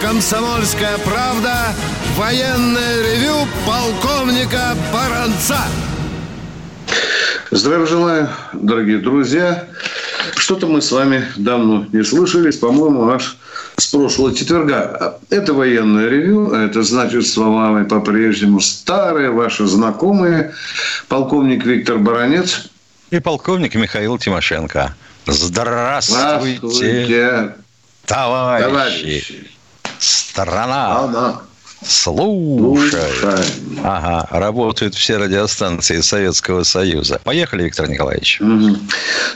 «Комсомольская правда» военное ревю полковника Баранца. Здравия желаю, дорогие друзья. Что-то мы с вами давно не слышались, по-моему, аж с прошлого четверга. Это военное ревю, это значит словами по-прежнему старые ваши знакомые. Полковник Виктор Баранец. И полковник Михаил Тимошенко. Здравствуйте, Здравствуйте товарищи. товарищи. Страна. Страна. Слушай. Ага, работают все радиостанции Советского Союза. Поехали, Виктор Николаевич. Угу.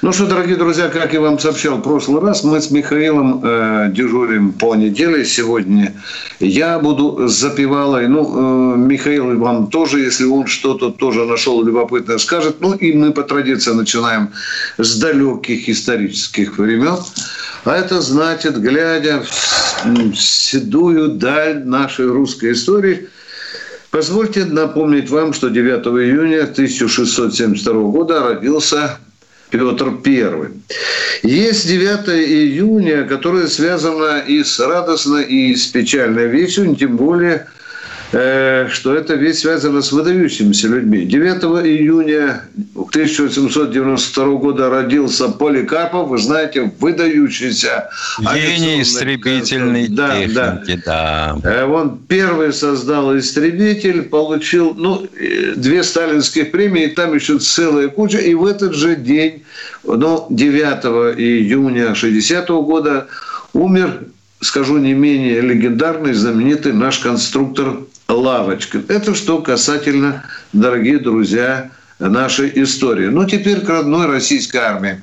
Ну что, дорогие друзья, как я вам сообщал в прошлый раз, мы с Михаилом э, дежурим по неделе сегодня. Я буду запевалой. Ну, э, Михаил вам тоже, если он что-то тоже нашел любопытное, скажет. Ну, и мы по традиции начинаем с далеких исторических времен. А это значит, глядя в седую даль нашей русской истории, позвольте напомнить вам, что 9 июня 1672 года родился Петр I. Есть 9 июня, которое связано и с радостной, и с печальной вещью, тем более – что эта вещь связана с выдающимися людьми. 9 июня 1892 года родился Поликарпов, вы знаете, выдающийся гений истребительной да, техники, да. да. Э, он первый создал истребитель, получил ну, э, две сталинских премии, там еще целая куча, и в этот же день, ну, 9 июня 60 года умер скажу не менее легендарный, знаменитый наш конструктор лавочка. Это что касательно, дорогие друзья, нашей истории. Ну, теперь к родной российской армии.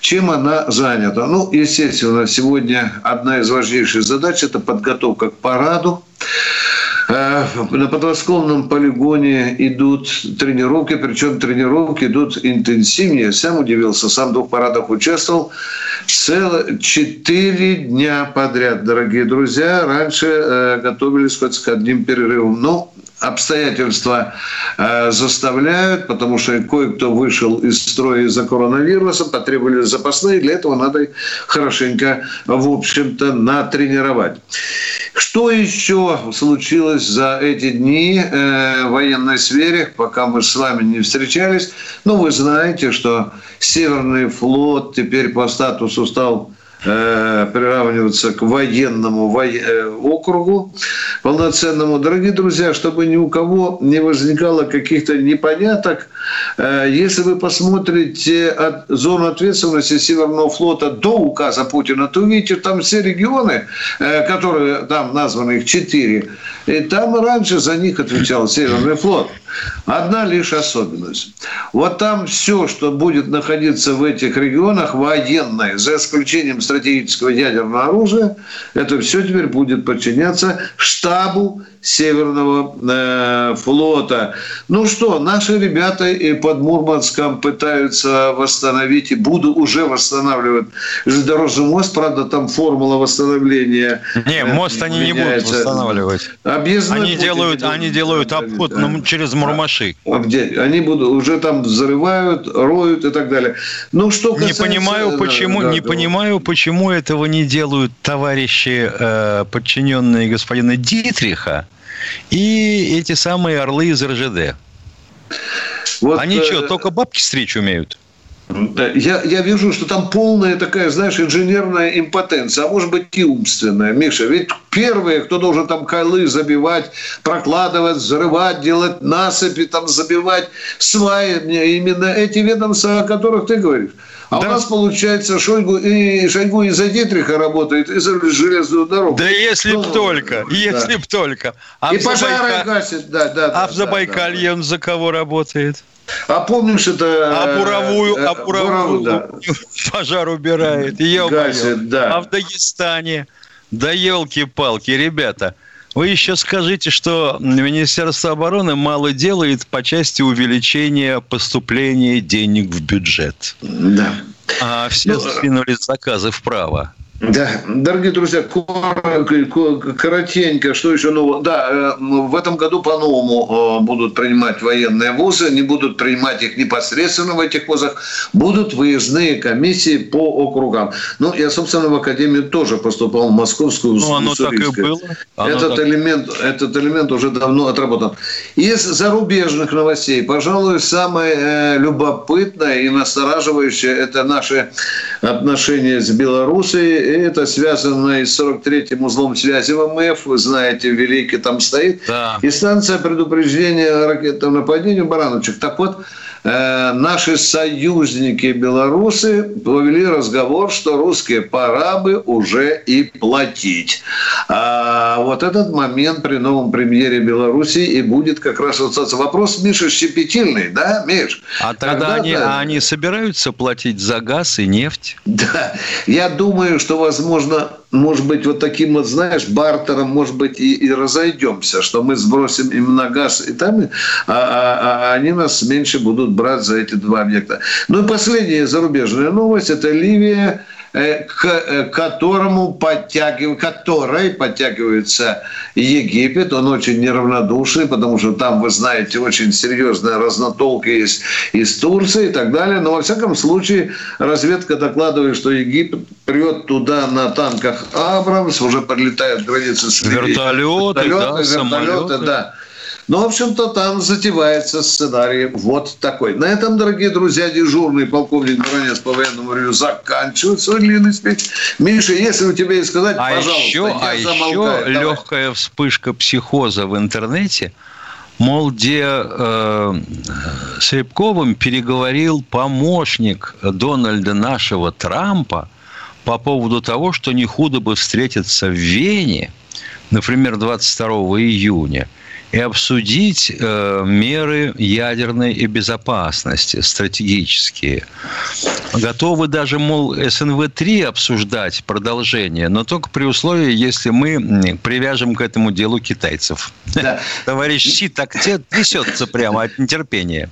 Чем она занята? Ну, естественно, сегодня одна из важнейших задач – это подготовка к параду. Э, на подмосковном полигоне идут тренировки, причем тренировки идут интенсивнее. Сам удивился, сам в двух парадах участвовал. Целых четыре дня подряд, дорогие друзья. Раньше э, готовились хоть с одним перерывом. Но обстоятельства э, заставляют, потому что кое-кто вышел из строя из-за коронавируса, потребовали запасные, для этого надо хорошенько, в общем-то, натренировать. Что еще случилось за эти дни э, в военной сфере, пока мы с вами не встречались? Ну, вы знаете, что Северный флот теперь по статусу стал Э, приравниваться к военному во... Э, округу полноценному. Дорогие друзья, чтобы ни у кого не возникало каких-то непоняток, э, если вы посмотрите от зону ответственности Северного флота до указа Путина, то увидите там все регионы, которые там названы, их четыре, и там раньше за них отвечал Северный флот. Одна лишь особенность. Вот там все, что будет находиться в этих регионах, военное, за исключением стратегического ядерного оружия, это все теперь будет подчиняться штабу Северного э, флота. Ну что, наши ребята и под Мурманском пытаются восстановить и буду уже восстанавливать железнодорожный мост. Правда, там формула восстановления Не, э, мост они меняется. не будут восстанавливать. Объездной они делают, они делают обход да. через Мурмаши. А где? Они будут уже там взрывают, роют и так далее. Ну что касается... Не понимаю, почему, да, не да. понимаю, почему этого не делают товарищи э, подчиненные господина Дитриха и эти самые орлы из РЖД. Вот, Они э... что, только бабки стричь умеют? Я, я вижу, что там полная такая, знаешь, инженерная импотенция, а может быть и умственная. Миша, ведь первые, кто должен там кайлы забивать, прокладывать, взрывать, делать насыпи, там забивать сваи, именно эти ведомства, о которых ты говоришь. А да. у нас, получается, Шойгу и Шойгу из-за Дитриха работает, и за железную дорогу. Да если б только, если да. б только. А и пожары Забайка... гасит, да, да. А да, в Забайкалье да, да. он за кого работает? А помнишь это... А буровую, э, а буровую да. пожар убирает. Гасит, да. А в Дагестане? Да елки-палки, ребята. Вы еще скажите, что Министерство обороны мало делает по части увеличения поступления денег в бюджет. Да. А все ну, сдвинули заказы вправо. Да, дорогие друзья, коротенько, что еще нового? Да, э, в этом году по-новому э, будут принимать военные вузы, не будут принимать их непосредственно в этих вузах, будут выездные комиссии по округам. Ну, я, собственно, в Академию тоже поступал в Московскую, ну, оно так и было. Оно этот, так... элемент, этот элемент уже давно отработан. Из зарубежных новостей, пожалуй, самое э, любопытное и настораживающее – это наши отношения с Белоруссией это связано и с 43-м узлом связи ВМФ. Вы знаете, Великий там стоит. Да. И станция предупреждения ракетного нападения Барановичек. Так вот, наши союзники белорусы повели разговор, что русские пора бы уже и платить. А вот этот момент при новом премьере Беларуси и будет как раз вот вопрос, Миша, щепетильный, да, Миш? А тогда они, а они собираются платить за газ и нефть? Да, я думаю, что, возможно, может быть, вот таким вот, знаешь, бартером, может быть, и, и разойдемся, что мы сбросим им на газ и там, а, а, а они нас меньше будут брать за эти два объекта. Ну и последняя зарубежная новость – это Ливия – к э, которому подтягив... которой подтягивается Египет. Он очень неравнодушный, потому что там, вы знаете, очень серьезная разнотолка есть из Турции и так далее. Но, во всяком случае, разведка докладывает, что Египет прет туда на танках «Абрамс», уже подлетают границы с Вертолеты, вертолеты, да, вертолеты, самолеты. да. Ну, в общем-то, там затевается сценарий вот такой. На этом, дорогие друзья, дежурный полковник Баранец по военному ревю заканчивает свой длинный спич. Миша, если у тебя есть сказать, а пожалуйста, еще, я А замолкаю. еще Давай. легкая вспышка психоза в интернете – мол, где э, с Рябковым переговорил помощник Дональда нашего Трампа по поводу того, что не худо бы встретиться в Вене, например, 22 июня – и обсудить э, меры ядерной и безопасности стратегические. Готовы даже, мол, СНВ-3 обсуждать продолжение, но только при условии, если мы привяжем к этому делу китайцев. Да. Товарищ Си так трясется прямо от нетерпения.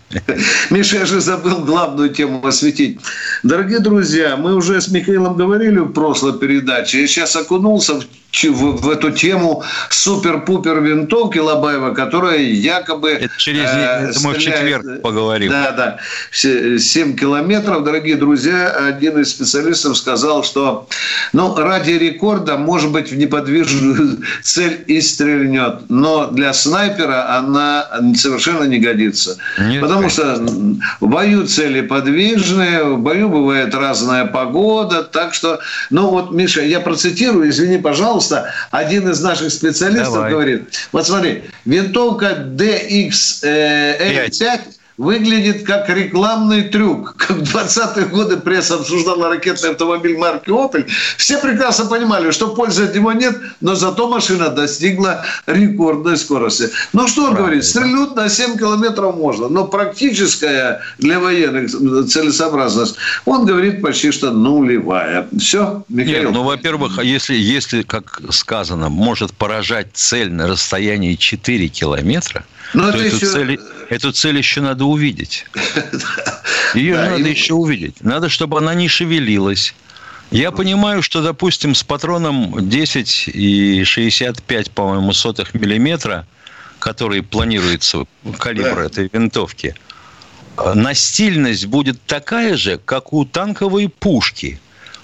Миша, я же забыл главную тему осветить. Дорогие друзья, мы уже с Михаилом говорили в прошлой передаче. Я сейчас окунулся в в, в эту тему супер-пупер винтовки Лобаева, которая якобы... Это через э, это мы в четверг поговорим. Да, да. 7 километров, дорогие друзья. Один из специалистов сказал, что ну, ради рекорда, может быть, в неподвижную цель и стрельнет. Но для снайпера она совершенно не годится. Нет, Потому что в бою цели подвижные, в бою бывает разная погода. Так что, ну вот, Миша, я процитирую, извини, пожалуйста, пожалуйста, один из наших специалистов Давай. говорит, вот смотри, винтовка DX5 выглядит как рекламный трюк. Как в 20-е годы пресса обсуждала ракетный автомобиль марки «Опель», все прекрасно понимали, что пользы от него нет, но зато машина достигла рекордной скорости. Ну, что он Правильно. говорит? Стрельнуть на 7 километров можно, но практическая для военных целесообразность, он говорит почти что нулевая. Все, Михаил? Нет, ну, во-первых, если, если, как сказано, может поражать цель на расстоянии 4 километра, но то эту, еще... цель, эту цель еще надо увидеть. Ее да, надо и... еще увидеть. Надо, чтобы она не шевелилась. Я понимаю, что, допустим, с патроном 10 и 65, по-моему, сотых миллиметра, который планируется калибр да. этой винтовки, настильность будет такая же, как у танковой пушки.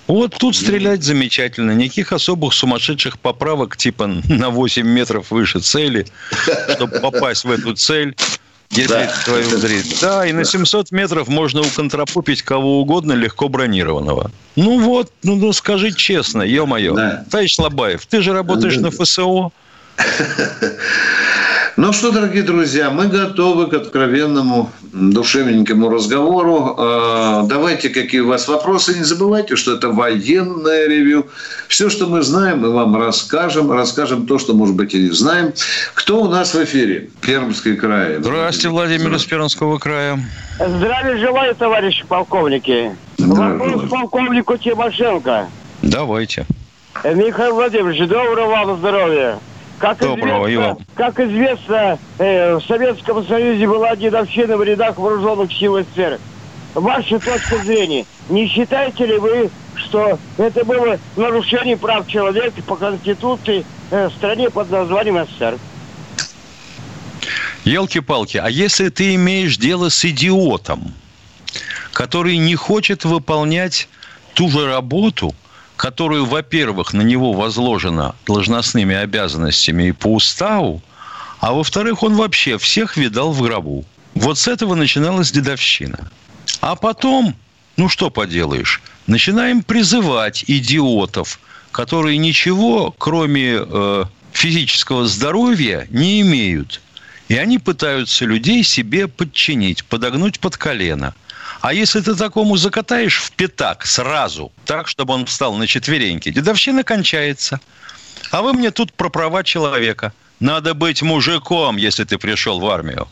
Вот тут стрелять замечательно. Никаких особых сумасшедших поправок, типа на 8 метров выше цели, чтобы попасть в эту цель. Если да. твою зритель. Да, и на 700 метров можно уконтропупить кого угодно легко бронированного. Ну вот, ну, ну скажи честно, ё-моё. Да. Товарищ Лобаев, ты же работаешь да. на ФСО. Ну что, дорогие друзья, мы готовы к откровенному, душевненькому разговору. А, давайте, какие у вас вопросы. Не забывайте, что это военное ревю. Все, что мы знаем, мы вам расскажем. Расскажем то, что, может быть, и не знаем. Кто у нас в эфире? Пермский край. Здравствуйте, Владимир из Пермского края. Здравия желаю, товарищи полковники. Вопрос полковнику Тимошенко. Давайте. Михаил Владимирович, доброго вам здоровья. Как Доброго, известно, Как известно, э, в Советском Союзе была дедовщина в рядах вооруженных сил СССР. ваша точка зрения. Не считаете ли вы, что это было нарушение прав человека по Конституции э, в стране под названием СССР? Елки-палки, а если ты имеешь дело с идиотом, который не хочет выполнять ту же работу, которую, во-первых, на него возложена должностными обязанностями и по уставу, а во-вторых, он вообще всех видал в гробу. Вот с этого начиналась дедовщина. А потом, ну что поделаешь, начинаем призывать идиотов, которые ничего, кроме э, физического здоровья, не имеют. И они пытаются людей себе подчинить, подогнуть под колено. А если ты такому закатаешь в пятак сразу, так, чтобы он встал на четвереньки, дедовщина кончается. А вы мне тут про права человека – надо быть мужиком, если ты пришел в армию.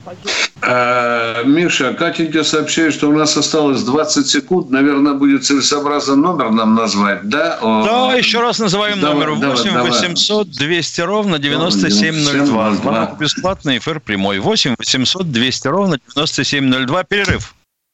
А, Миша, Катенька сообщает, что у нас осталось 20 секунд. Наверное, будет целесообразно номер нам назвать, да? Да, еще раз называем давай, номер 8 давай, 800 200 ровно 9702. Звонок бесплатный, эфир прямой. 8 800 200 ровно 9702. Перерыв.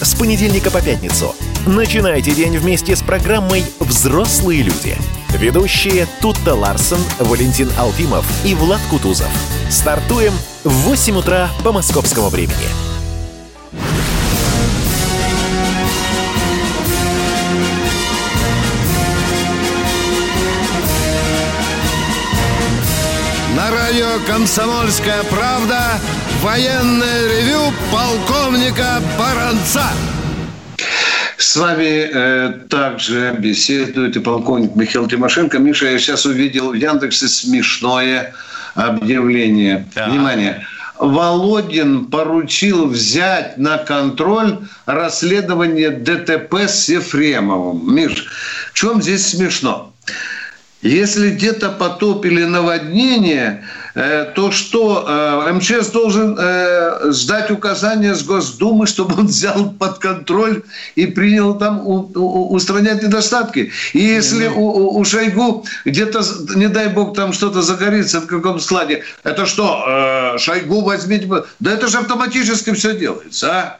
С понедельника по пятницу. Начинайте день вместе с программой «Взрослые люди». Ведущие Тутта Ларсон, Валентин Алфимов и Влад Кутузов. Стартуем в 8 утра по московскому времени. На радио «Комсомольская правда» военное ревю полковника Баранца. С вами э, также беседует и полковник Михаил Тимошенко. Миша, я сейчас увидел в Яндексе смешное объявление. Да. Внимание. Володин поручил взять на контроль расследование ДТП с Ефремовым. Миш, в чем здесь смешно? Если где-то потопили наводнение, то что э, МЧС должен э, сдать указания с Госдумы, чтобы он взял под контроль и принял там устранять недостатки. И если у, у Шойгу где-то, не дай бог, там что-то загорится в каком складе, это что, Шойгу возьмите? Да это же автоматически все делается, а?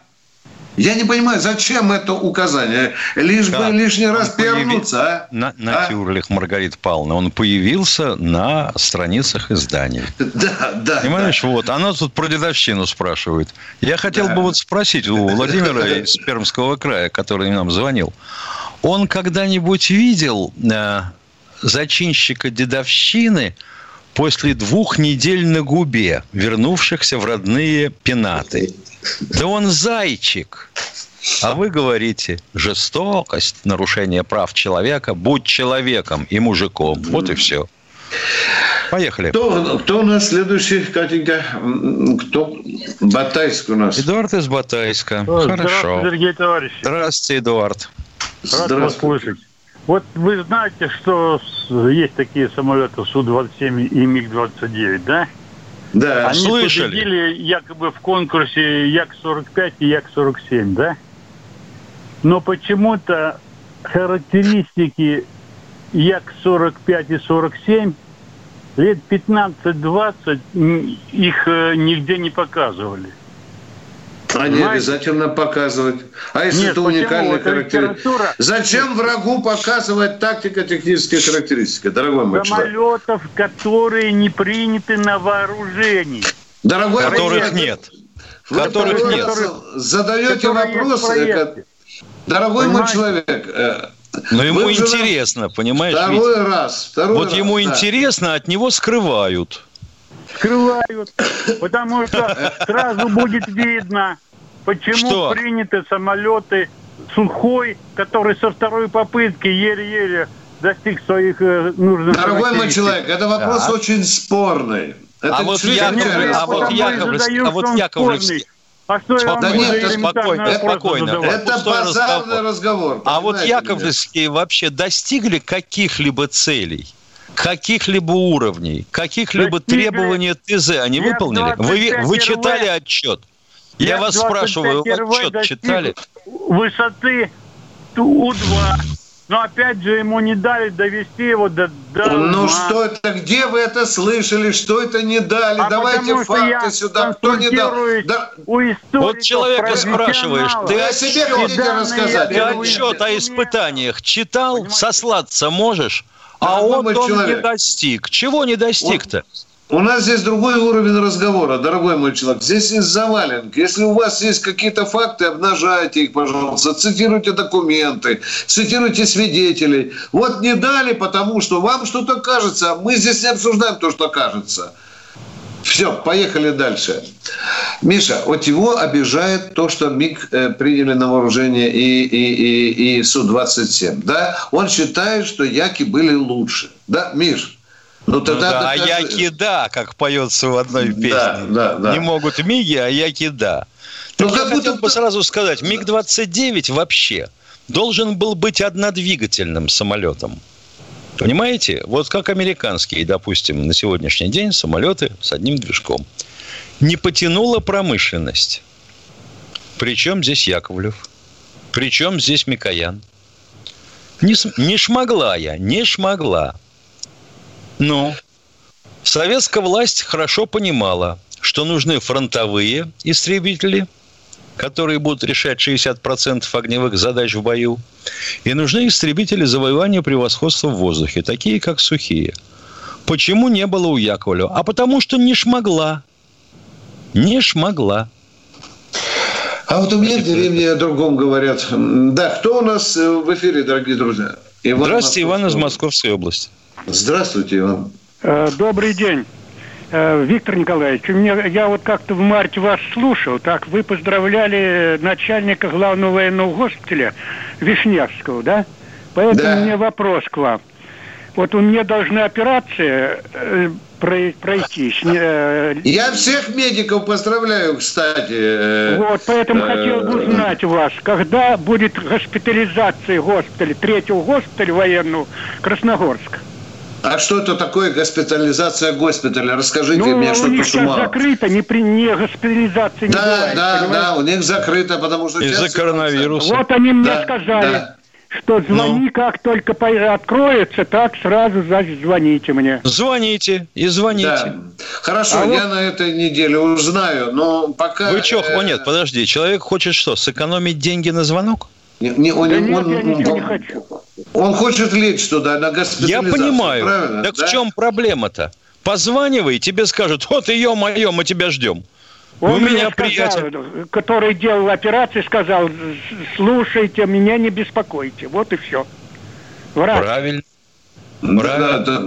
Я не понимаю, зачем это указание? Лишь да, бы лишний раз пернуться, а? На, на а? Тюрлих Маргарит Павловна. Он появился на страницах изданий. Да, да. Понимаешь, да. вот. Она тут про дедовщину спрашивает. Я хотел да. бы вот спросить у Владимира из Пермского края, который нам звонил. Он когда-нибудь видел э, зачинщика дедовщины после двух недель на губе, вернувшихся в родные пенаты? Да он зайчик. А вы говорите, жестокость, нарушение прав человека, будь человеком и мужиком. Вот и все. Поехали. Кто, кто у нас следующий, Катенька? Кто? Батайск у нас. Эдуард из Батайска. О, Хорошо. Здравствуйте, дорогие товарищи. Здравствуйте, Эдуард. Рад вас слышать. Вот вы знаете, что есть такие самолеты Су-27 и МиГ-29, да? Да, Они слышали. победили якобы в конкурсе Як-45 и Як-47, да? Но почему-то характеристики Як-45 и 47 лет 15-20 их э, нигде не показывали. А не обязательно показывать. А если Нет, это уникальная характеристика? Зачем врагу показывать тактико-технические характеристики, дорогой мой Самолетов, человек? которые не приняты на вооружении. Дорогой которых мой нет. Вы которых нет. Задаете вопрос, дорогой Понимаете? мой человек, э, но ему Вы интересно, понимаешь? Второй ведь? раз. Второй вот раз, ему да. интересно, от него скрывают скрывают, потому что сразу будет видно, почему что? приняты самолеты Сухой, который со второй попытки еле-еле достиг своих э, нужных Дорогой мой человек, это вопрос да. очень спорный. Это а, вот Яков, а, вот Яковлевский, а вот Яковлевский, А что я да нет, спокойно, спокойно. Это базарный разговор. разговор а вот Яковлевские вообще достигли каких-либо целей? Каких-либо уровней, каких-либо требований ТЗ они выполнили? Вы, вы читали отчет? Я вас спрашиваю, отчет читали? Высоты У-2. Но опять же ему не дали довести его до... до ну ума. что это, где вы это слышали, что это не дали? А Давайте факты сюда, кто не дал. Да... У вот человека спрашиваешь, ты о себе хотите рассказать? Ты отчет о испытаниях читал? Сослаться можешь? А он, он не достиг. Чего не достиг-то? У нас здесь другой уровень разговора, дорогой мой человек. Здесь есть заваленки. Если у вас есть какие-то факты, обнажайте их, пожалуйста. Цитируйте документы, цитируйте свидетелей. Вот не дали, потому что вам что-то кажется. А мы здесь не обсуждаем то, что кажется. Все, поехали дальше. Миша, вот его обижает то, что МИГ э, приняли на вооружение и, и, и, и Су-27. Да? Он считает, что Яки были лучше. Да, Миш? Ну, тогда ну, да, докажи. а яки да, как поется в одной песне. Да, да, да. Не могут миги, а яки да. Так ну, я хотел бы сразу сказать, МиГ-29 вообще должен был быть однодвигательным самолетом. Понимаете? Вот как американские, допустим, на сегодняшний день самолеты с одним движком. Не потянула промышленность. Причем здесь Яковлев? Причем здесь Микоян? Не, не шмогла я, не шмогла. Ну, советская власть хорошо понимала, что нужны фронтовые истребители, которые будут решать 60% огневых задач в бою, и нужны истребители завоевания превосходства в воздухе, такие как сухие. Почему не было у Яковлева? А потому что не шмогла. Не шмогла. А вот у меня в деревне о другом говорят. Да, кто у нас в эфире, дорогие друзья? Иван Здравствуйте, Иван из Московской области. Здравствуйте, Иван. Э, добрый день. Э, Виктор Николаевич, мне, я вот как-то в марте вас слушал, так вы поздравляли начальника главного военного госпиталя Вишневского, да? Поэтому да. у меня вопрос к вам. Вот у меня должны операции э, пройтись. Э, я всех медиков поздравляю, кстати. Вот, поэтому хотел бы узнать у вас, когда будет госпитализация госпиталя, третьего госпиталя военного Красногорска? А что это такое госпитализация госпиталя? Расскажите ну, мне, что-то с ума. закрыто, не, при, не госпитализация да, не бывает, Да, понимаете? да, у них закрыто, потому что... Из-за коронавируса. Вот они мне да, сказали. Да что звони, ну. как только откроется, так сразу звоните мне. Звоните и звоните. Да. Хорошо, а я вот... на этой неделе узнаю, но пока... Вы что? Э... О, нет, подожди, человек хочет что, сэкономить деньги на звонок? Не, не, он, да нет, он, я ничего он, не хочу. Он хочет лечь туда, на госпитализацию. Я понимаю. Правильно? Так да? в чем проблема-то? Позванивай, тебе скажут, вот ее мое, мы тебя ждем. Он у меня приятель, который делал операцию, сказал, слушайте, меня не беспокойте. Вот и все. Врач. Правильно. Правильно. Да, да.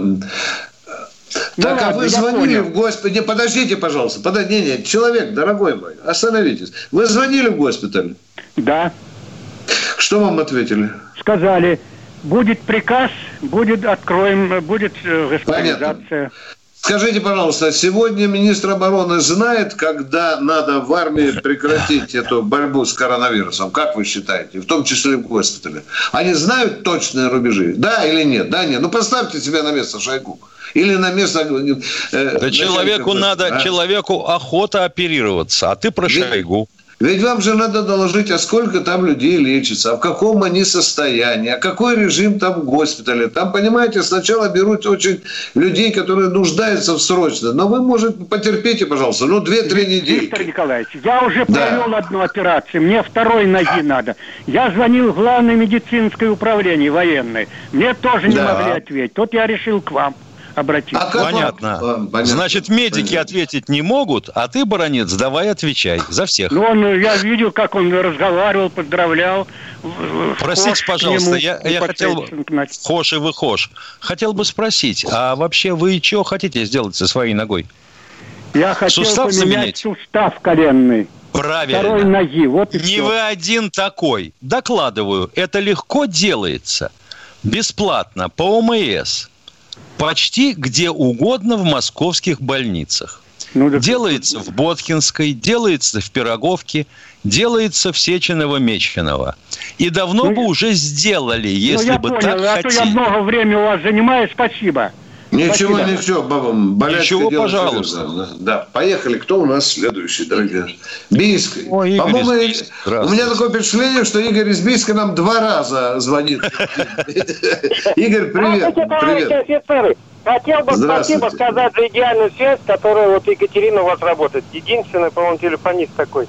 Ну, так, ладно, а вы звонили понял. в госпиталь? Не, подождите, пожалуйста. Подождите, не, не, человек, дорогой мой, остановитесь. Вы звонили в госпиталь? Да. Что вам ответили? Сказали, будет приказ, будет откроем, будет э, госпитализация. Понятно. Скажите, пожалуйста, сегодня министр обороны знает, когда надо в армии прекратить эту борьбу с коронавирусом? Как вы считаете? В том числе в госпитале. Они знают точные рубежи? Да или нет? Да, нет. Ну, поставьте себя на место Шойгу. Или на место... Э, да человеку надо, а? человеку охота оперироваться, а ты про Шойгу. Ведь вам же надо доложить, а сколько там людей лечится, а в каком они состоянии, а какой режим там в госпитале. Там, понимаете, сначала берут очень людей, которые нуждаются в срочно. Но вы, может, потерпите, пожалуйста, ну, две-три недели. Виктор Николаевич, я уже да. провел одну операцию, мне второй ноги надо. Я звонил в главное медицинское управление военное. Мне тоже не да. могли ответить. Тут я решил к вам обратиться. А понятно. понятно. Значит, медики понятно. ответить не могут, а ты, баронец, давай отвечай за всех. Ну, он, я видел, как он разговаривал, поздравлял. Простите, пожалуйста, я, я хотел... Хош и вы хош. Хотел бы спросить, а вообще вы что хотите сделать со своей ногой? Я хотел Сустав поменять заменять? сустав коленный. Правильно. Второй ноги. Вот и Не все. вы один такой. Докладываю, это легко делается. Бесплатно, по ОМС почти где угодно в московских больницах. Ну, да. Делается в Боткинской, делается в Пироговке, делается в Сеченово-Меченово. И давно ну, бы уже сделали, ну, если ну, бы понял, так а хотели. То я много времени у вас занимаю, спасибо. Ничего, спасибо. ничего, баба, Ничего, пожалуйста. Да. да, поехали. Кто у нас следующий, дорогие? Бийск. По-моему, у меня такое впечатление, что Игорь из Бийска нам два раза звонит. Игорь, привет. Привет. Хотел бы спасибо сказать за идеальную связь, которая вот Екатерина у вас работает. Единственный, по-моему, телефонист такой.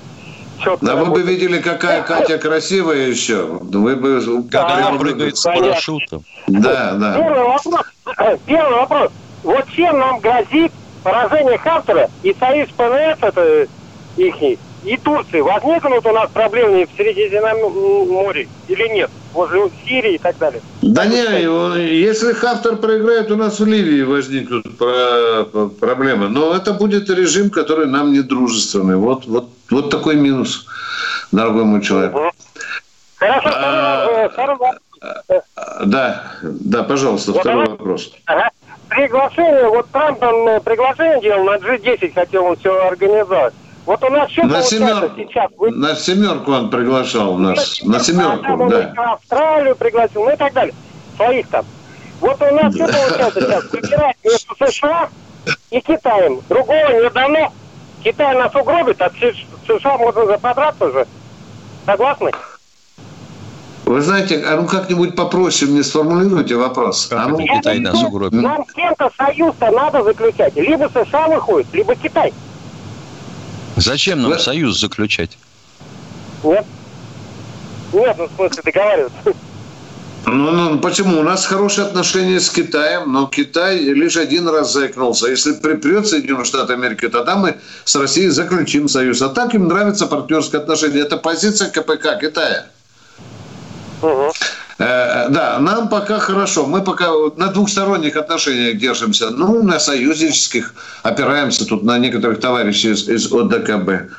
Да вы бы видели, какая Катя красивая еще. Вы бы... Как она прыгает с парашютом. Да, да. Первый вопрос. Первый вопрос. Вот чем нам грозит поражение Хартера и союз ПНС, это их, и Турции. Возникнут у нас проблемы в Средиземном море или нет? Возле Сирии и так далее. Да не, если Хафтар проиграет, у нас в Ливии возникнут проблемы. Но это будет режим, который нам не дружественный. Вот, вот, вот такой минус, дорогой мой человек. Хорошо, а, второй, э, Да, да, пожалуйста, вот второй вопрос. Ага. Приглашение, вот Трамп там э, приглашение делал, на G10 хотел он все организовать. Вот у нас что на семер... сейчас? Вы... На семерку он приглашал нас. На, на семерку, а да. Австралию пригласил, ну и так далее. Своих там. Вот у нас что получается сейчас? Выбирать между США и Китаем. Другого не дано. Китай нас угробит, а США можно заподраться уже. Согласны? Вы знаете, а ну как-нибудь попроще мне сформулируйте вопрос. Как а ну, Китай нас угробит. Нам с кем-то союз-то надо заключать. Либо США выходит, либо Китай. Зачем нам Вы... союз заключать? Нет. Нет, ну, в смысле, договариваться. Ну, ну, почему? У нас хорошие отношения с Китаем, но Китай лишь один раз заикнулся. Если припрет Соединенные Штаты Америки, тогда мы с Россией заключим союз. А так им нравятся партнерские отношения. Это позиция КПК Китая. Угу. Э, да, нам пока хорошо. Мы пока на двухсторонних отношениях держимся. Ну, на союзнических опираемся тут на некоторых товарищей из, из ОДКБ.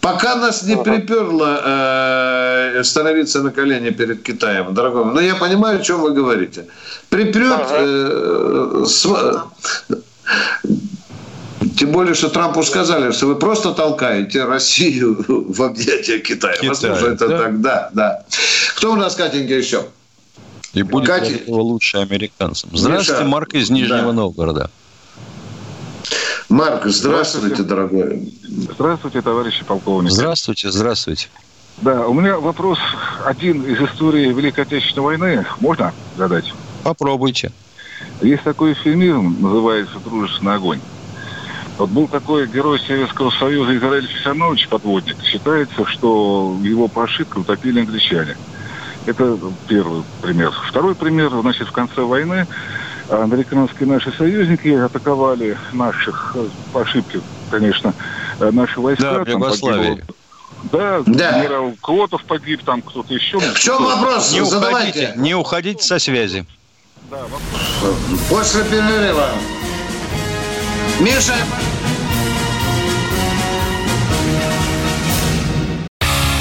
Пока нас не приперло э, становиться на колени перед Китаем, дорогой. Но я понимаю, о чем вы говорите. Припрет... Э, с, тем более, что Трампу сказали, что вы просто толкаете Россию в объятия Китая. Китай, Возможно, это да? так, да, да. Кто у нас, Катенька, еще? И будет Катя... этого лучше американцам. Здравствуйте, Миша. Марк из Нижнего да. Новгорода. Марк, здравствуйте, здравствуйте, дорогой. Здравствуйте, товарищи полковники. Здравствуйте, здравствуйте. Да, у меня вопрос один из истории Великой Отечественной войны. Можно задать? Попробуйте. Есть такой фильм, называется «Дружественный огонь». Вот был такой герой Советского Союза Израиль Фисанович, подводник. Считается, что его по ошибке утопили англичане. Это первый пример. Второй пример, значит, в конце войны американские наши союзники атаковали наших, по ошибке, конечно, наши войска. Да, в Югославии. Да, да, генерал Клотов погиб, там кто-то еще. В чем вопрос? Не уходите, не уходите со связи. Да, вопрос. После перерыва. Миша!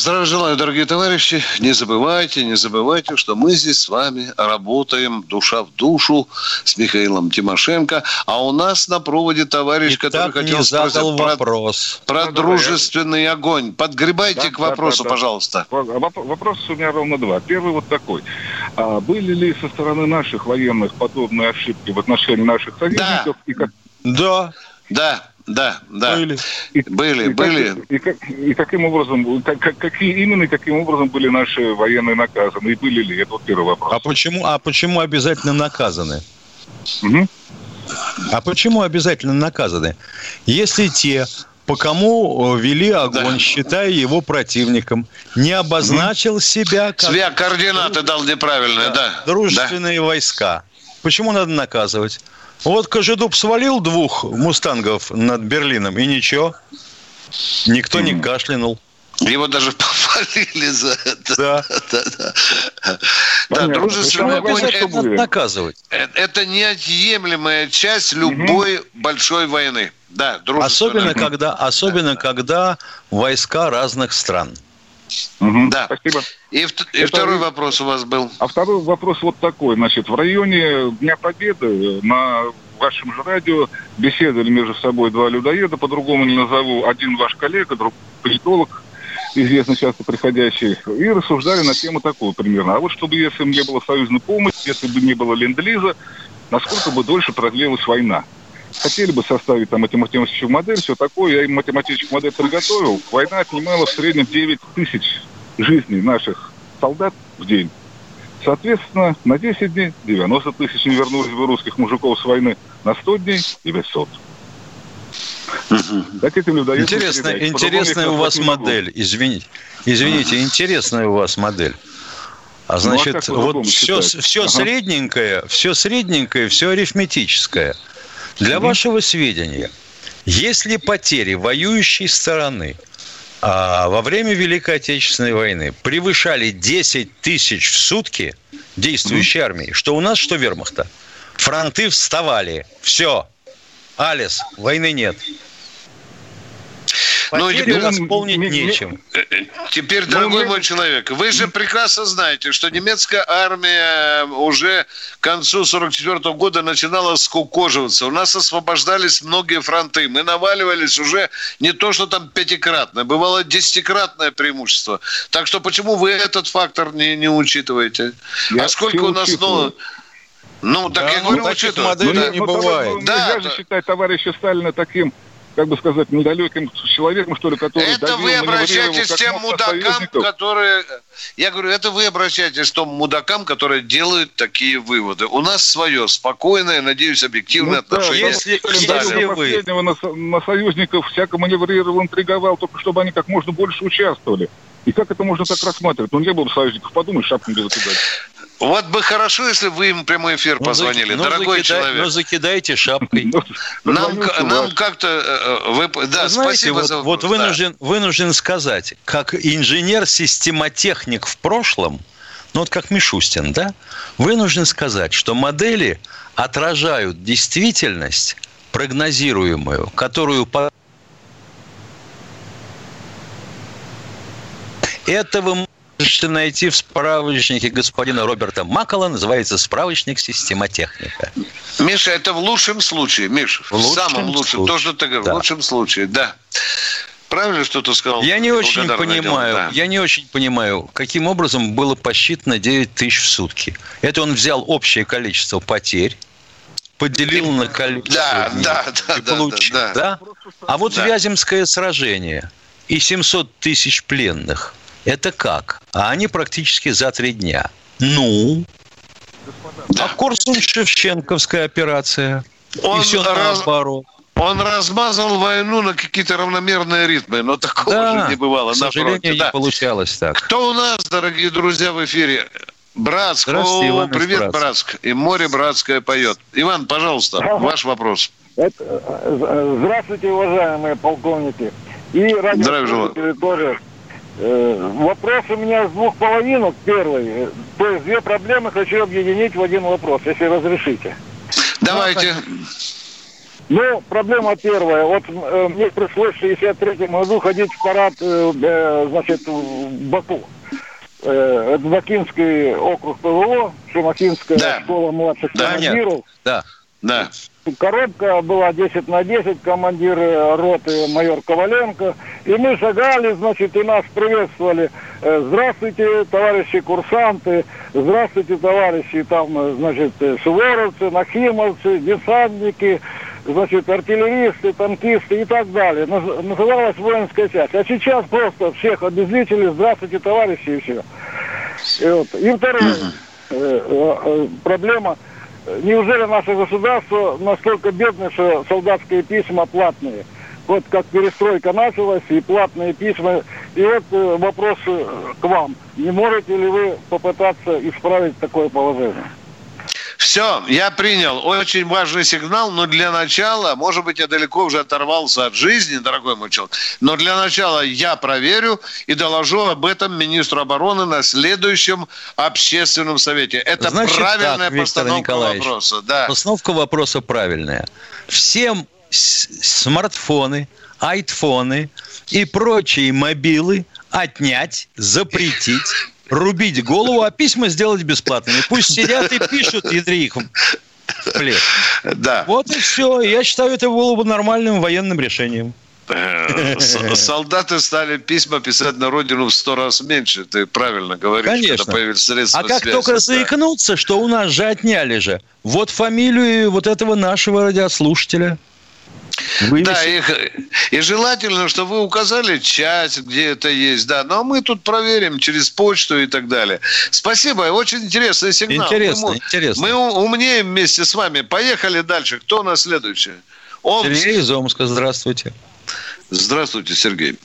Здравия желаю, дорогие товарищи. Не забывайте, не забывайте, что мы здесь с вами работаем душа в душу с Михаилом Тимошенко. А у нас на проводе товарищ, И который хотел задал спросить вопрос. про, про дружественный огонь. Подгребайте да, к вопросу, да, да, пожалуйста. Вопрос у меня ровно два. Первый вот такой. А были ли со стороны наших военных подобные ошибки в отношении наших союзников? Да. И как... да. Да, да, да. Были, и, были, и были. Как, и, как, и каким образом, как, какие именно, каким образом были наши военные наказаны, и были ли? Это вот первый вопрос. А почему, а почему обязательно наказаны? Угу. А почему обязательно наказаны? Если те, по кому вели огонь, да. считая его противником, не обозначил угу. себя как... Своя координаты дал неправильные, да. да. Дружественные да. войска. Почему надо наказывать? Вот Кожедуб свалил двух мустангов над Берлином, и ничего. Никто не кашлянул. Его даже похвалили за это. Да. да, да. да дружественный огонь это наказывать. Э, это неотъемлемая часть любой угу. большой войны. Да, особенно когда, особенно когда войска разных стран. Угу. Да. Спасибо. И, и второй вопрос у вас был. А второй вопрос вот такой. Значит, в районе Дня Победы на вашем же радио беседовали между собой два людоеда, по-другому не назову. Один ваш коллега, другой политолог, известно часто приходящий, и рассуждали на тему такую примерно. А вот чтобы если бы не было союзной помощи, если бы не было ленд-лиза, насколько бы дольше продлилась война? Хотели бы составить там математическую модель, все такое. Я им математическую модель подготовил. Война отнимала в среднем 9 тысяч жизней наших солдат в день. Соответственно, на 10 дней 90 тысяч не вернулись бы русских мужиков с войны, на 100 дней 900. Так этим Интересная, интересная у вас модель, извините. Извините, интересная у вас модель. А значит, ну, а вот все, все ага. средненькое, все средненькое, все арифметическое. Для угу. вашего сведения, если потери воюющей стороны а, во время Великой Отечественной войны превышали 10 тысяч в сутки действующей угу. армии, что у нас, что вермахта, фронты вставали. Все. Алис, войны нет. Ну, теперь восполнить нечем. Э, э, теперь, ну, дорогой мой человек, вы же прекрасно знаете, что немецкая армия уже к концу 44 -го года начинала скукоживаться. У нас освобождались многие фронты. Мы наваливались уже не то, что там пятикратное, бывало десятикратное преимущество. Так что почему вы этот фактор не, не учитываете? Я а сколько у нас... Ну, ну, так да, я говорю, ну, учитываю. Моделей да, не бывает. Ну, да, нельзя да. же считать товарища Сталина таким как бы сказать, недалеким человеком, что ли, который Это вы обращаетесь к тем мудакам, которые... Я говорю, это вы обращаетесь к тем мудакам, которые делают такие выводы. У нас свое спокойное, надеюсь, объективное ну, отношение. Да, если, если вы... На, на союзников всяко маневрировал, интриговал, только чтобы они как можно больше участвовали. И как это можно так рассматривать? Ну, не было бы союзников, подумай, шапку без закидать. Вот бы хорошо, если бы вы им прямой эфир ну, позвонили, ну, дорогой закидай, человек. Ну, закидайте шапкой. Ну, нам, нам как-то... Э, вы, да, Знаете, спасибо вот, за Вот вынужден, да. вынужден сказать, как инженер-системотехник в прошлом, ну вот как Мишустин, да, вынужден сказать, что модели отражают действительность прогнозируемую, которую это вы можете найти в справочнике господина Роберта Маккола, называется «Справочник системотехника». Миша, это в лучшем случае, Миша, в, в лучшем самом лучшем, случае. то, что ты говоришь, да. в лучшем случае, да. Правильно что ты сказал? Я не очень понимаю, да. я не очень понимаю, каким образом было посчитано 9 тысяч в сутки. Это он взял общее количество потерь, поделил на количество да, да, да, и получил, да, да. да? А вот да. Вяземское сражение и 700 тысяч пленных – это как? А они практически за три дня. Ну? А Корсун-Шевченковская операция. Он и все раз... наоборот. Он размазал войну на какие-то равномерные ритмы, но такого да, же не бывало. К сожалению, да. не получалось так. Кто у нас, дорогие друзья, в эфире? Братск. О, Иван привет, Братск. И море братское поет. Иван, пожалуйста, ваш вопрос. Это, э, здравствуйте, уважаемые полковники. И радиослушатели тоже. Э, вопрос у меня с двух половинок. Первый. То есть две проблемы хочу объединить в один вопрос, если разрешите. Давайте. Ну, проблема первая. Вот э, мне пришлось в 63 году ходить в парад, э, э, значит, в Баку. Э, это Бакинский округ ПВО, Шумахинская да. школа младших да, командиров. Нет. Да, да. Коробка была 10 на 10, командир роты майор Коваленко. И мы шагали, значит, и нас приветствовали. Э, здравствуйте, товарищи курсанты, здравствуйте, товарищи там, значит, суворовцы, нахимовцы, десантники, значит, артиллеристы, танкисты и так далее. Называлась воинская часть. А сейчас просто всех обезличили, здравствуйте, товарищи, и все. И, вот. и вторая э, э, э, проблема. Неужели наше государство настолько бедное, что солдатские письма платные? Вот как перестройка началась, и платные письма. И вот э, вопрос э, к вам. Не можете ли вы попытаться исправить такое положение? Все, я принял. Очень важный сигнал, но для начала, может быть, я далеко уже оторвался от жизни, дорогой мой человек, но для начала я проверю и доложу об этом министру обороны на следующем общественном совете. Это Значит, правильная так, постановка вопроса. Да. Постановка вопроса правильная. Всем смартфоны, айтфоны и прочие мобилы отнять, запретить рубить голову, а письма сделать бесплатными. Пусть сидят и пишут, ядри их в плед. Да. Вот и все. Я считаю, это было бы нормальным военным решением. Э, солдаты стали письма писать на родину в сто раз меньше. Ты правильно говоришь, Конечно. когда появились средства А как связи, только да. заикнуться, что у нас же отняли же. Вот фамилию вот этого нашего радиослушателя – Вывесить. Да, и, и желательно, чтобы вы указали часть, где это есть, да. Но мы тут проверим через почту и так далее. Спасибо, очень интересный сигнал. Интересно, мы, интересно. Мы умнеем вместе с вами. Поехали дальше. Кто у нас следующий? Омск. Сергей из Омска, здравствуйте. Здравствуйте, Сергей.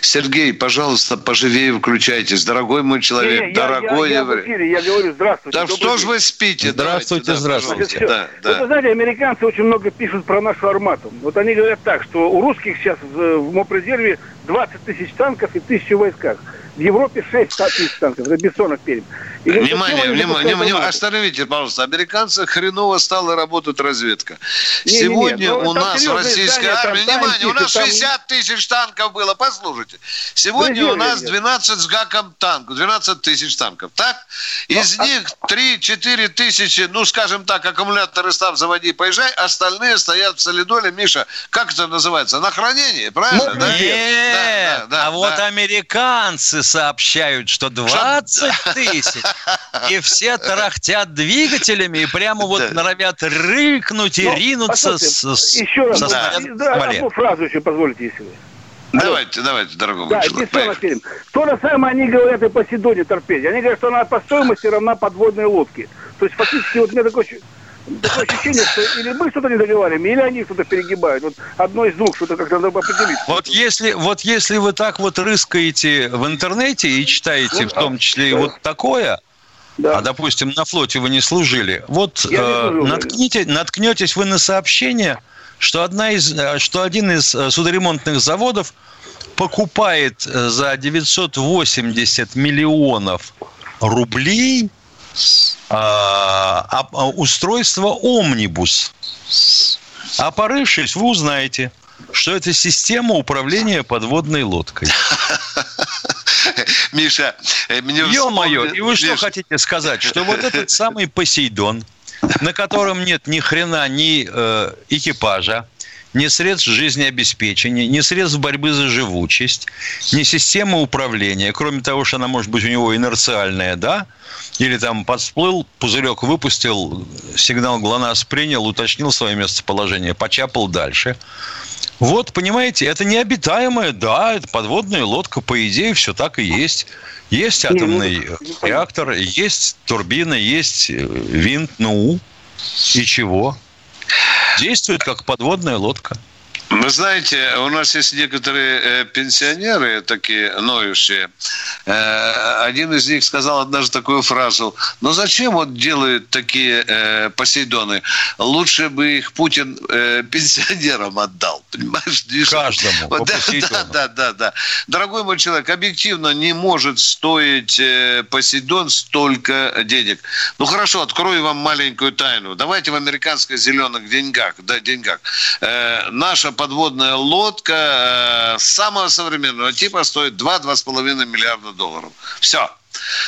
Сергей, пожалуйста, поживее включайтесь. Дорогой мой человек, не, дорогой... Я, я, я, эфире, я говорю, здравствуйте. Да что ж вы спите? Здравствуйте, Давайте, здравствуйте. Да, да, да. Вот, вы знаете, американцы очень много пишут про нашу армату. Вот они говорят так, что у русских сейчас в, в Мопрезерве 20 тысяч танков и тысячи войсках. В Европе 6 тысяч танков. Это Бессонов перед. Внимание, внимание, внимание, остановите, пожалуйста. Американцы хреново стала работать разведка. Не, Сегодня не, не. Ну, у нас в российской армии, внимание, у нас 60 тысяч танков было, послушайте. Сегодня у нас 12 с гаком танков, 12 тысяч танков, так? Из Но, ну, них 3-4 тысячи, ну, скажем так, аккумуляторы став заводи, поезжай, остальные стоят в солидоле. Миша, как это называется? На хранении, правильно? Ну, да? Нет, да, да, да, а вот американцы сообщают, что 20 тысяч, и все тарахтят двигателями и прямо вот норовят рыкнуть и ну, ринуться с, еще раз, да. одну фразу еще позвольте, если вы. Давайте, давайте, дорогой да, человек. Фильм. То же самое они говорят и по Сидоне торпеде. Они говорят, что она по стоимости равна подводной лодке. То есть фактически вот у меня такое, такое ощущение, что или мы что-то не договариваем, или они что-то перегибают. Вот одно из двух, что-то как-то надо определить. Вот если, вот если вы так вот рыскаете в интернете и читаете ну, в том числе да. и вот такое, да. а, допустим, на флоте вы не служили, вот э, наткните, наткнетесь вы на сообщение, что, одна из, э, что один из э, судоремонтных заводов покупает э, за 980 миллионов рублей устройство «Омнибус». А порывшись, вы узнаете, что это система управления подводной лодкой. Миша, мне Ё-моё, и вы что хотите сказать, что вот этот самый Посейдон, на котором нет ни хрена, ни э, экипажа, ни средств жизнеобеспечения, ни средств борьбы за живучесть, ни системы управления, кроме того, что она может быть у него инерциальная, да, или там подсплыл, пузырек выпустил, сигнал ГЛОНАСС принял, уточнил свое местоположение, почапал дальше. Вот, понимаете, это необитаемая, да, это подводная лодка, по идее, все так и есть. Есть атомный реактор, есть турбина, есть э, винт, ну, и чего? Действует как подводная лодка. Вы знаете, у нас есть некоторые э, пенсионеры такие ноющие. Э, один из них сказал однажды такую фразу. Ну зачем вот делают такие э, Посейдоны? Лучше бы их Путин пенсионерам отдал. Понимаешь? Каждому. Вот, да, да, да, да, да. Дорогой мой человек, объективно не может стоить Посейдон столько денег. Ну хорошо, открою вам маленькую тайну. Давайте в американских зеленых деньгах, да, деньгах. Наша подводная лодка э, самого современного типа стоит 2-2,5 миллиарда долларов. Все.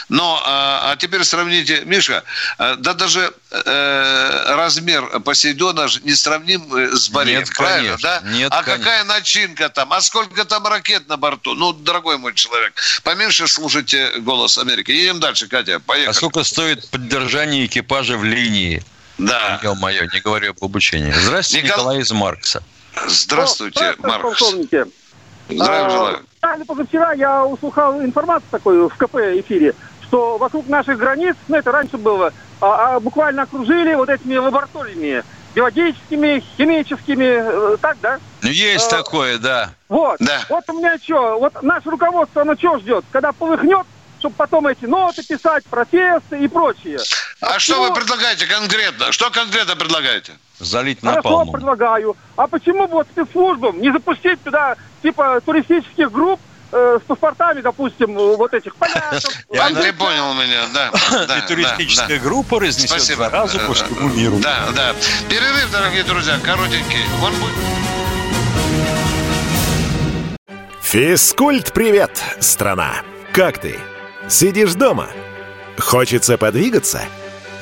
Но, а, а теперь сравните, Миша, э, да даже э, размер Посейдона не сравним э, с Борей, Нет, правильно, конечно. да? Нет, а конечно. какая начинка там, а сколько там ракет на борту? Ну, дорогой мой человек, поменьше слушайте голос Америки. Едем дальше, Катя, поехали. А сколько стоит поддержание экипажа в линии? Да. Ё-моё, не говорю об обучении. Здравствуйте, Никол... Николай из Маркса. Здравствуйте, О, Маркс. Полковники. Здравия а, желаю. А, позавчера я услышал информацию такую в КП эфире, что вокруг наших границ, ну это раньше было, а, а буквально окружили вот этими лабораториями биологическими, химическими, э, так, да? Ну, есть а, такое, да. Вот. Да. Вот у меня что, вот наше руководство, оно что ждет? Когда полыхнет, чтобы потом эти ноты писать, протесты и прочее. А, а что вы предлагаете конкретно? Что конкретно предлагаете? Залить на Хорошо, предлагаю. А почему бы вот спецслужбам не запустить туда типа туристических групп, э, с паспортами, допустим, вот этих поляков. Я не понял меня, да. да И туристическая да, группа разнесет Спасибо. заразу по всему миру. Да, да. Перерыв, дорогие друзья, коротенький. Он будет... Физкульт, привет, страна! Как ты? Сидишь дома? Хочется подвигаться?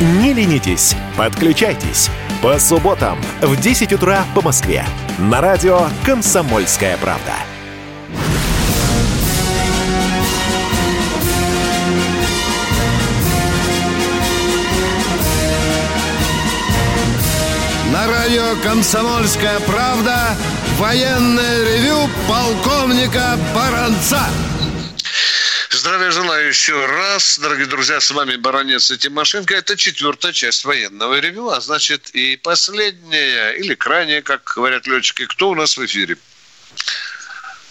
Не ленитесь, подключайтесь. По субботам в 10 утра по Москве. На радио «Комсомольская правда». На радио «Комсомольская правда» военное ревю полковника Баранца. Здравия желаю еще раз. Дорогие друзья, с вами Баронец и Тимошенко. Это четвертая часть военного ревю, а значит и последняя, или крайняя, как говорят летчики. Кто у нас в эфире?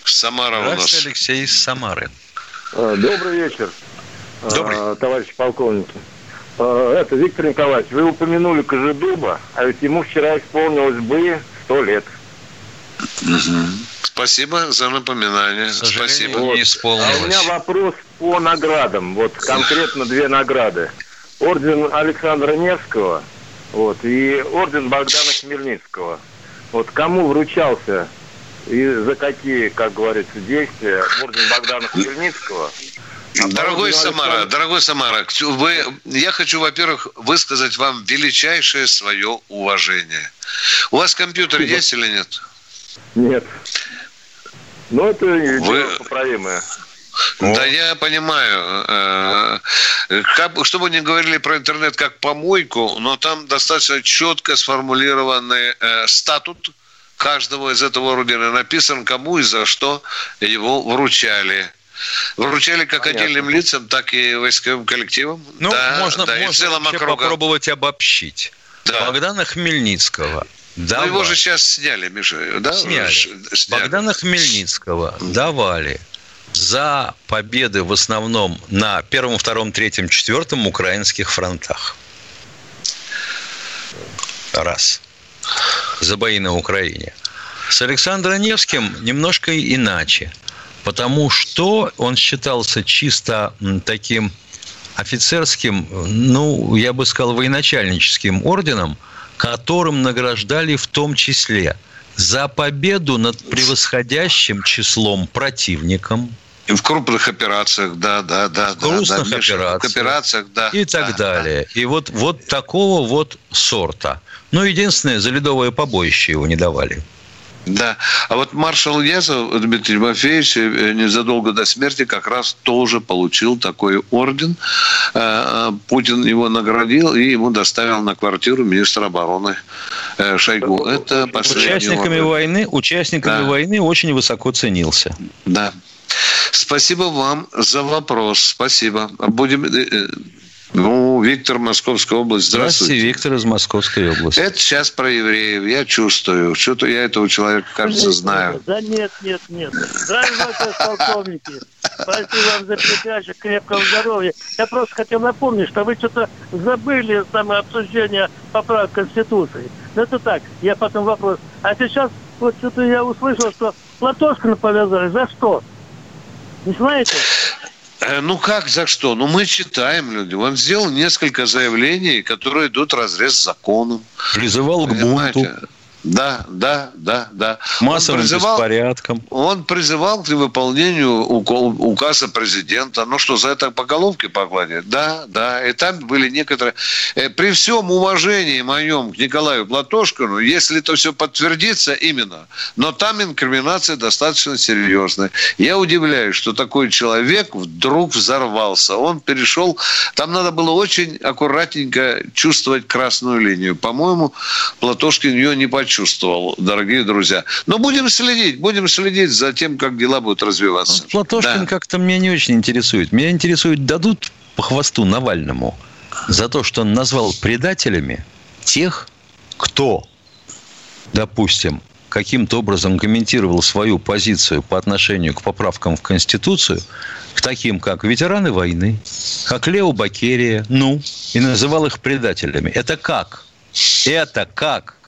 Самара у нас. Алексей из Самары. А, добрый вечер, Добрый. А, товарищ полковники. А, это Виктор Николаевич, вы упомянули Кожедуба, а ведь ему вчера исполнилось бы сто лет. Угу. Спасибо за напоминание. Спасибо. Вот. Не а у меня вопрос по наградам. Вот конкретно две награды. Орден Александра Невского вот, и орден Богдана Хмельницкого. Вот кому вручался и за какие, как говорится, действия орден Богдана Хмельницкого? А дорогой Самара, дорогой Самара, вы, я хочу, во-первых, высказать вам величайшее свое уважение. У вас компьютер есть или нет? Нет. Ну, это Вы... поправимое. Да, я понимаю. Э, как, что бы ни говорили про интернет как помойку, но там достаточно четко сформулированный э, статут каждого из этого ордена. Написан, кому и за что его вручали. Вручали как Понятно. отдельным лицам, так и войсковым коллективам. Ну, да, можно, да, можно и в целом попробовать обобщить. Да. Богдана Хмельницкого – Давали. Ну, его же сейчас сняли, Миша, да? Сняли. сняли. Богдана Хмельницкого давали за победы в основном на первом, втором, третьем, четвертом украинских фронтах. Раз. За бои на Украине. С Александром Невским немножко иначе. Потому что он считался чисто таким офицерским, ну, я бы сказал, военачальническим орденом – которым награждали в том числе за победу над превосходящим числом противником. И в крупных операциях, да, да, да. В крупных да, операциях. операциях, да. И так да, далее. Да. И вот, вот такого вот сорта. Ну, единственное, за ледовое побоище его не давали. Да. А вот маршал Язов Дмитрий Тимофеевич э, незадолго до смерти как раз тоже получил такой орден. Э, Путин его наградил и ему доставил на квартиру министра обороны э, Шойгу. Это последний Участниками орден. войны, участниками да. войны очень высоко ценился. Да. Спасибо вам за вопрос. Спасибо. Будем ну, Виктор, Московская область. Здравствуйте. Здравствуйте, Виктор из Московской области. Это сейчас про евреев. Я чувствую. Что-то я этого человека, кажется, знаю. Да нет, нет, нет. Здравствуйте, полковники. Спасибо вам за передачу. Крепкого здоровья. Я просто хотел напомнить, что вы что-то забыли самое обсуждение поправок Конституции. Ну, это так. Я потом вопрос. А сейчас вот что-то я услышал, что Платошкина повязали. За что? Не знаете? Э, ну как, за что? Ну мы читаем люди. Он сделал несколько заявлений, которые идут в разрез с законом. Призывал к бунту. Да, да, да, да. Массовым он призывал, беспорядком. Он призывал к выполнению указа президента. Ну что, за это по головке погладить? Да, да. И там были некоторые... Э, при всем уважении моем к Николаю Платошкину, если это все подтвердится именно, но там инкриминация достаточно серьезная. Я удивляюсь, что такой человек вдруг взорвался. Он перешел... Там надо было очень аккуратненько чувствовать красную линию. По-моему, Платошкин ее не почувствовал почувствовал, дорогие друзья. Но будем следить, будем следить за тем, как дела будут развиваться. Вот Платошкин да. как-то меня не очень интересует. Меня интересует, дадут по хвосту Навальному за то, что он назвал предателями тех, кто, допустим, каким-то образом комментировал свою позицию по отношению к поправкам в Конституцию, к таким, как ветераны войны, как Лео Бакерия, ну, и называл их предателями. Это как? Это как?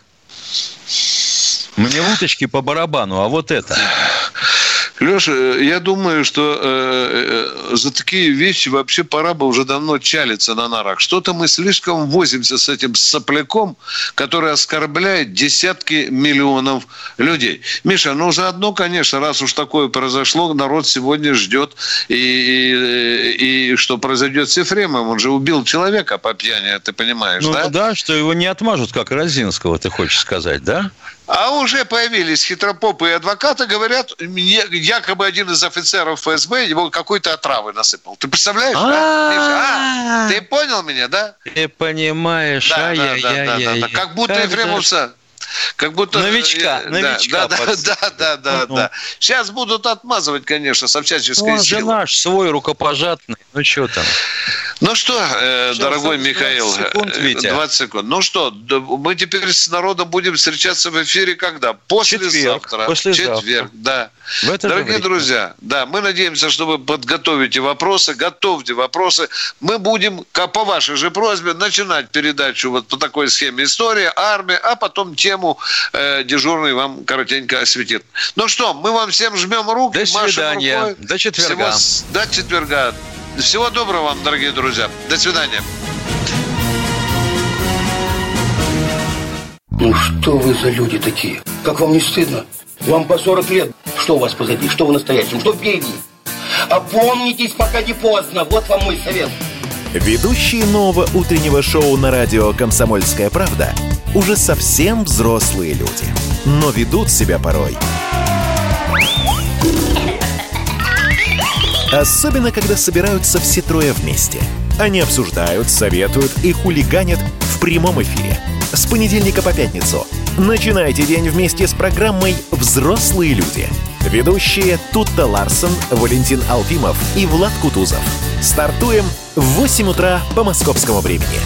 Мне уточки по барабану, а вот это. Леша, я думаю, что э, э, за такие вещи вообще пора бы уже давно чалиться на нарах. Что-то мы слишком возимся с этим сопляком, который оскорбляет десятки миллионов людей. Миша, ну заодно, конечно, раз уж такое произошло, народ сегодня ждет, и, и, и что произойдет с Ефремом. Он же убил человека по пьяни, ты понимаешь, ну, да? да, что его не отмажут, как Розинского, ты хочешь сказать, да? А уже появились хитропопы и адвокаты, говорят, мне якобы один из офицеров ФСБ его какой-то отравы насыпал. Ты представляешь, да? А, ты понял меня, да? Ты понимаешь, да, да, да, да, да. Как будто Ефремовца как будто... Новичка, новичка. Да, да, да, да, да, да. Сейчас будут отмазывать, конечно, со всяческой ну, силой. наш свой рукопожатный. Ну, что там? Ну что, э, дорогой Михаил, 20 секунд, э, Витя. 20 секунд. Ну что, мы теперь с народом будем встречаться в эфире когда? Послезавтра. Послезавтра. Четверг, да. Дорогие друзья, да, мы надеемся, что вы подготовите вопросы, готовьте вопросы. Мы будем, по вашей же просьбе, начинать передачу вот по такой схеме история, армия, а потом тему э, дежурный вам коротенько осветит. Ну что, мы вам всем жмем руки. До свидания. Рукой. До четверга. Всего, до четверга. Всего доброго вам, дорогие друзья. До свидания. Ну что вы за люди такие? Как вам не стыдно? Вам по 40 лет. Что у вас позади? Что в настоящем? Что впереди? Опомнитесь, пока не поздно. Вот вам мой совет. Ведущие нового утреннего шоу на радио «Комсомольская правда» уже совсем взрослые люди. Но ведут себя порой Особенно, когда собираются все трое вместе. Они обсуждают, советуют и хулиганят в прямом эфире. С понедельника по пятницу. Начинайте день вместе с программой «Взрослые люди». Ведущие Тутта Ларсон, Валентин Алфимов и Влад Кутузов. Стартуем в 8 утра по московскому времени.